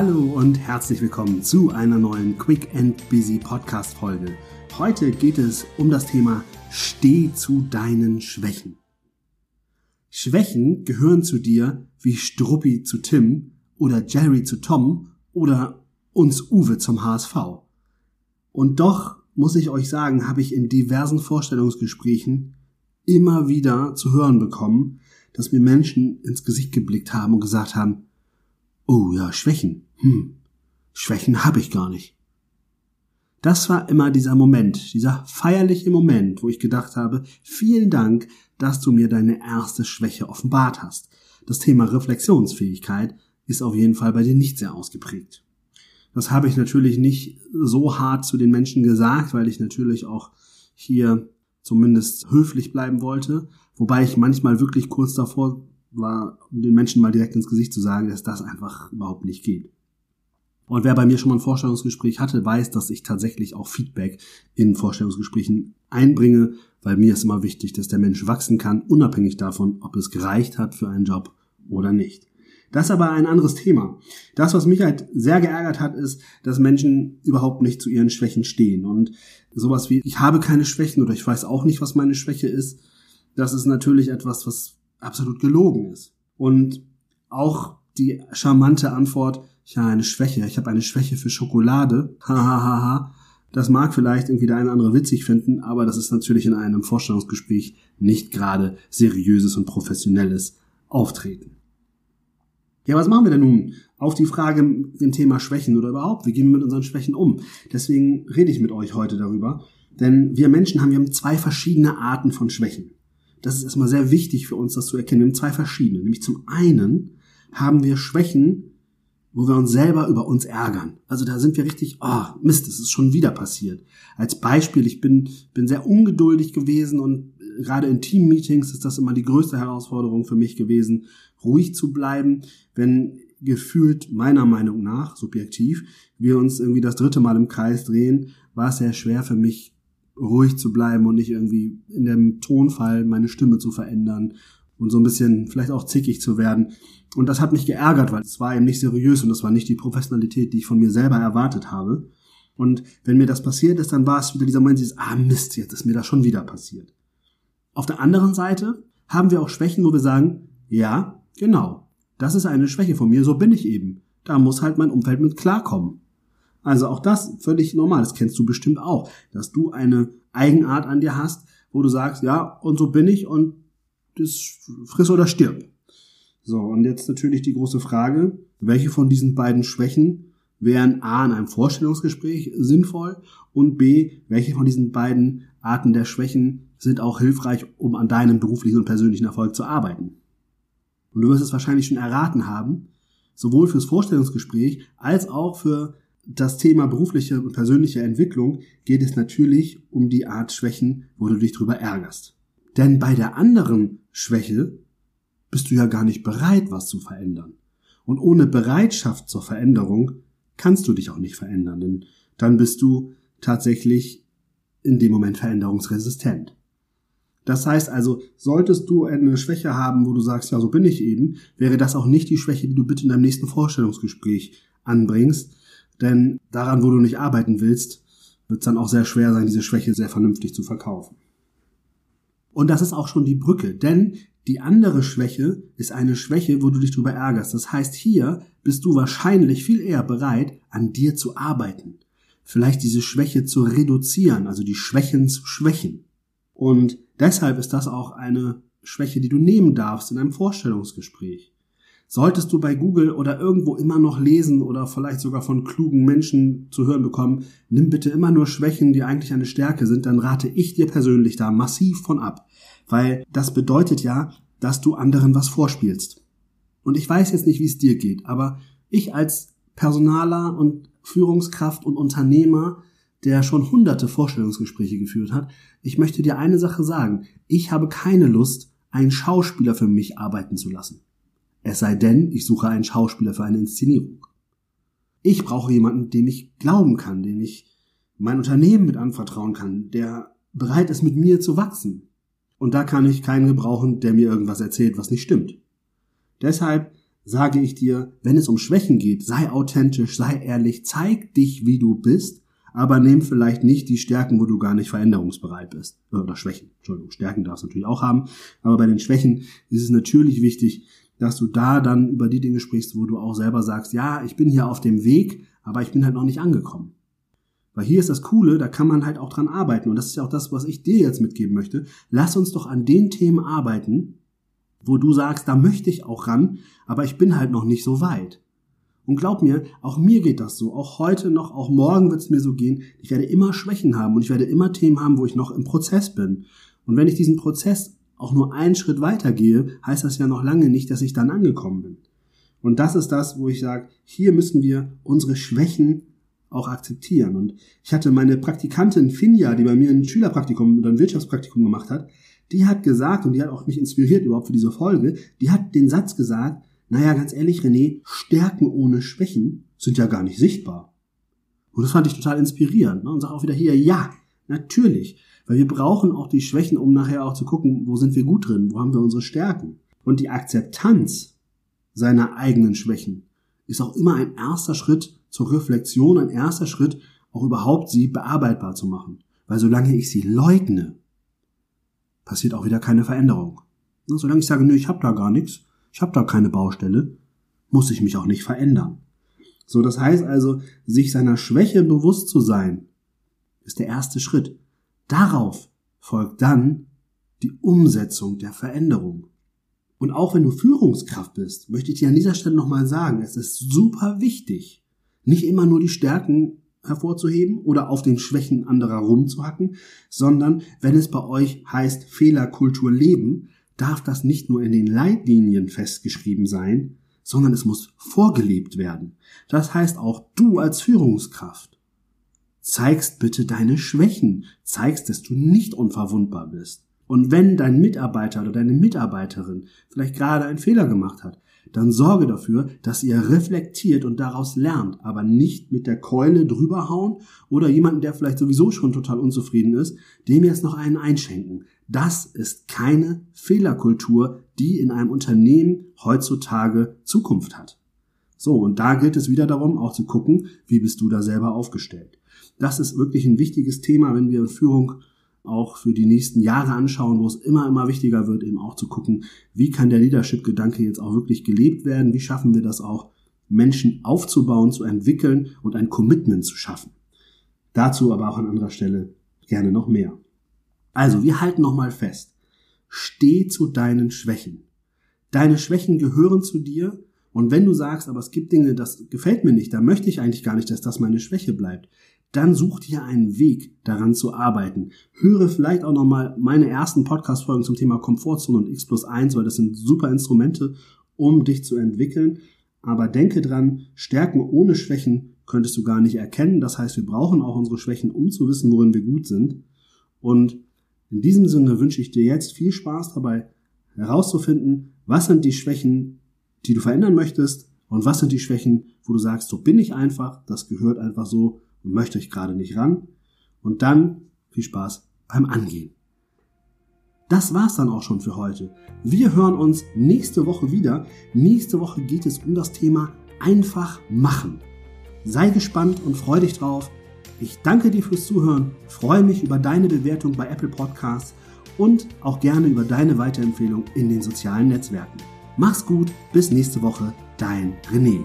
Hallo und herzlich willkommen zu einer neuen Quick and Busy Podcast Folge. Heute geht es um das Thema Steh zu deinen Schwächen. Schwächen gehören zu dir wie Struppi zu Tim oder Jerry zu Tom oder uns Uwe zum HSV. Und doch muss ich euch sagen, habe ich in diversen Vorstellungsgesprächen immer wieder zu hören bekommen, dass mir Menschen ins Gesicht geblickt haben und gesagt haben, oh ja, Schwächen, hm, Schwächen habe ich gar nicht. Das war immer dieser Moment, dieser feierliche Moment, wo ich gedacht habe, vielen Dank, dass du mir deine erste Schwäche offenbart hast. Das Thema Reflexionsfähigkeit ist auf jeden Fall bei dir nicht sehr ausgeprägt. Das habe ich natürlich nicht so hart zu den Menschen gesagt, weil ich natürlich auch hier zumindest höflich bleiben wollte, wobei ich manchmal wirklich kurz davor war, den Menschen mal direkt ins Gesicht zu sagen, dass das einfach überhaupt nicht geht. Und wer bei mir schon mal ein Vorstellungsgespräch hatte, weiß, dass ich tatsächlich auch Feedback in Vorstellungsgesprächen einbringe, weil mir ist immer wichtig, dass der Mensch wachsen kann, unabhängig davon, ob es gereicht hat für einen Job oder nicht. Das ist aber ein anderes Thema. Das, was mich halt sehr geärgert hat, ist, dass Menschen überhaupt nicht zu ihren Schwächen stehen. Und sowas wie, ich habe keine Schwächen oder ich weiß auch nicht, was meine Schwäche ist, das ist natürlich etwas, was absolut gelogen ist. Und auch die charmante Antwort, ich habe eine Schwäche, ich habe eine Schwäche für Schokolade, hahaha, das mag vielleicht irgendwie der eine oder andere witzig finden, aber das ist natürlich in einem Vorstellungsgespräch nicht gerade seriöses und professionelles Auftreten. Ja, was machen wir denn nun auf die Frage dem Thema Schwächen oder überhaupt? Wie gehen wir mit unseren Schwächen um? Deswegen rede ich mit euch heute darüber. Denn wir Menschen haben, wir haben zwei verschiedene Arten von Schwächen. Das ist erstmal sehr wichtig für uns, das zu erkennen. Wir haben zwei verschiedene. Nämlich zum einen haben wir Schwächen, wo wir uns selber über uns ärgern. Also da sind wir richtig, oh Mist, es ist schon wieder passiert. Als Beispiel, ich bin, bin sehr ungeduldig gewesen und gerade in Team-Meetings ist das immer die größte Herausforderung für mich gewesen, ruhig zu bleiben, wenn gefühlt meiner Meinung nach, subjektiv, wir uns irgendwie das dritte Mal im Kreis drehen, war es sehr schwer für mich, ruhig zu bleiben und nicht irgendwie in dem Tonfall meine Stimme zu verändern und so ein bisschen vielleicht auch zickig zu werden. Und das hat mich geärgert, weil es war eben nicht seriös und das war nicht die Professionalität, die ich von mir selber erwartet habe. Und wenn mir das passiert ist, dann war es wieder dieser Moment, dieses, ah Mist, jetzt ist mir das schon wieder passiert. Auf der anderen Seite haben wir auch Schwächen, wo wir sagen, ja, Genau. Das ist eine Schwäche von mir, so bin ich eben. Da muss halt mein Umfeld mit klarkommen. Also auch das völlig normal, das kennst du bestimmt auch, dass du eine Eigenart an dir hast, wo du sagst, ja, und so bin ich und das friss oder stirb. So, und jetzt natürlich die große Frage, welche von diesen beiden Schwächen wären A in einem Vorstellungsgespräch sinnvoll und B, welche von diesen beiden Arten der Schwächen sind auch hilfreich, um an deinem beruflichen und persönlichen Erfolg zu arbeiten. Und du wirst es wahrscheinlich schon erraten haben, sowohl fürs Vorstellungsgespräch als auch für das Thema berufliche und persönliche Entwicklung geht es natürlich um die Art Schwächen, wo du dich drüber ärgerst. Denn bei der anderen Schwäche bist du ja gar nicht bereit, was zu verändern. Und ohne Bereitschaft zur Veränderung kannst du dich auch nicht verändern, denn dann bist du tatsächlich in dem Moment veränderungsresistent. Das heißt also, solltest du eine Schwäche haben, wo du sagst, ja, so bin ich eben, wäre das auch nicht die Schwäche, die du bitte in deinem nächsten Vorstellungsgespräch anbringst. Denn daran, wo du nicht arbeiten willst, wird es dann auch sehr schwer sein, diese Schwäche sehr vernünftig zu verkaufen. Und das ist auch schon die Brücke, denn die andere Schwäche ist eine Schwäche, wo du dich drüber ärgerst. Das heißt, hier bist du wahrscheinlich viel eher bereit, an dir zu arbeiten. Vielleicht diese Schwäche zu reduzieren, also die Schwächen zu schwächen. Und deshalb ist das auch eine Schwäche, die du nehmen darfst in einem Vorstellungsgespräch. Solltest du bei Google oder irgendwo immer noch lesen oder vielleicht sogar von klugen Menschen zu hören bekommen, nimm bitte immer nur Schwächen, die eigentlich eine Stärke sind, dann rate ich dir persönlich da massiv von ab. Weil das bedeutet ja, dass du anderen was vorspielst. Und ich weiß jetzt nicht, wie es dir geht, aber ich als Personaler und Führungskraft und Unternehmer der schon hunderte Vorstellungsgespräche geführt hat, ich möchte dir eine Sache sagen. Ich habe keine Lust, einen Schauspieler für mich arbeiten zu lassen. Es sei denn, ich suche einen Schauspieler für eine Inszenierung. Ich brauche jemanden, dem ich glauben kann, dem ich mein Unternehmen mit anvertrauen kann, der bereit ist, mit mir zu wachsen. Und da kann ich keinen gebrauchen, der mir irgendwas erzählt, was nicht stimmt. Deshalb sage ich dir, wenn es um Schwächen geht, sei authentisch, sei ehrlich, zeig dich, wie du bist, aber nimm vielleicht nicht die Stärken, wo du gar nicht veränderungsbereit bist. Oder Schwächen. Entschuldigung, Stärken darfst du natürlich auch haben. Aber bei den Schwächen ist es natürlich wichtig, dass du da dann über die Dinge sprichst, wo du auch selber sagst, ja, ich bin hier auf dem Weg, aber ich bin halt noch nicht angekommen. Weil hier ist das Coole, da kann man halt auch dran arbeiten. Und das ist ja auch das, was ich dir jetzt mitgeben möchte. Lass uns doch an den Themen arbeiten, wo du sagst, da möchte ich auch ran, aber ich bin halt noch nicht so weit. Und glaub mir, auch mir geht das so. Auch heute noch, auch morgen wird es mir so gehen. Ich werde immer Schwächen haben und ich werde immer Themen haben, wo ich noch im Prozess bin. Und wenn ich diesen Prozess auch nur einen Schritt weiter gehe, heißt das ja noch lange nicht, dass ich dann angekommen bin. Und das ist das, wo ich sage, hier müssen wir unsere Schwächen auch akzeptieren. Und ich hatte meine Praktikantin Finja, die bei mir ein Schülerpraktikum oder ein Wirtschaftspraktikum gemacht hat, die hat gesagt, und die hat auch mich inspiriert überhaupt für diese Folge, die hat den Satz gesagt, naja, ganz ehrlich, René, Stärken ohne Schwächen sind ja gar nicht sichtbar. Und das fand ich total inspirierend. Ne? Und sag auch wieder hier, ja, natürlich. Weil wir brauchen auch die Schwächen, um nachher auch zu gucken, wo sind wir gut drin, wo haben wir unsere Stärken. Und die Akzeptanz seiner eigenen Schwächen ist auch immer ein erster Schritt zur Reflexion, ein erster Schritt, auch überhaupt sie bearbeitbar zu machen. Weil solange ich sie leugne, passiert auch wieder keine Veränderung. Solange ich sage, nö, ich habe da gar nichts, ich habe da keine Baustelle, muss ich mich auch nicht verändern. So, das heißt also, sich seiner Schwäche bewusst zu sein, ist der erste Schritt. Darauf folgt dann die Umsetzung der Veränderung. Und auch wenn du Führungskraft bist, möchte ich dir an dieser Stelle nochmal sagen, es ist super wichtig, nicht immer nur die Stärken hervorzuheben oder auf den Schwächen anderer rumzuhacken, sondern wenn es bei euch heißt Fehlerkultur leben, darf das nicht nur in den Leitlinien festgeschrieben sein, sondern es muss vorgelebt werden. Das heißt auch du als Führungskraft zeigst bitte deine Schwächen, zeigst, dass du nicht unverwundbar bist. Und wenn dein Mitarbeiter oder deine Mitarbeiterin vielleicht gerade einen Fehler gemacht hat, dann sorge dafür, dass ihr reflektiert und daraus lernt, aber nicht mit der Keule drüberhauen oder jemanden, der vielleicht sowieso schon total unzufrieden ist, dem jetzt noch einen einschenken. Das ist keine Fehlerkultur, die in einem Unternehmen heutzutage Zukunft hat. So, und da gilt es wieder darum, auch zu gucken, wie bist du da selber aufgestellt. Das ist wirklich ein wichtiges Thema, wenn wir Führung auch für die nächsten Jahre anschauen, wo es immer, immer wichtiger wird, eben auch zu gucken, wie kann der Leadership-Gedanke jetzt auch wirklich gelebt werden, wie schaffen wir das auch, Menschen aufzubauen, zu entwickeln und ein Commitment zu schaffen. Dazu aber auch an anderer Stelle gerne noch mehr. Also, wir halten nochmal fest. Steh zu deinen Schwächen. Deine Schwächen gehören zu dir und wenn du sagst, aber es gibt Dinge, das gefällt mir nicht, da möchte ich eigentlich gar nicht, dass das meine Schwäche bleibt, dann such dir einen Weg, daran zu arbeiten. Höre vielleicht auch nochmal meine ersten Podcast-Folgen zum Thema Komfortzone und X plus 1, weil das sind super Instrumente, um dich zu entwickeln. Aber denke dran, Stärken ohne Schwächen könntest du gar nicht erkennen. Das heißt, wir brauchen auch unsere Schwächen, um zu wissen, worin wir gut sind. Und in diesem Sinne wünsche ich dir jetzt viel Spaß dabei, herauszufinden, was sind die Schwächen, die du verändern möchtest und was sind die Schwächen, wo du sagst, so bin ich einfach, das gehört einfach so und möchte ich gerade nicht ran. Und dann viel Spaß beim Angehen. Das war's dann auch schon für heute. Wir hören uns nächste Woche wieder. Nächste Woche geht es um das Thema einfach machen. Sei gespannt und freu dich drauf. Ich danke dir fürs Zuhören, freue mich über deine Bewertung bei Apple Podcasts und auch gerne über deine Weiterempfehlung in den sozialen Netzwerken. Mach's gut, bis nächste Woche, dein René.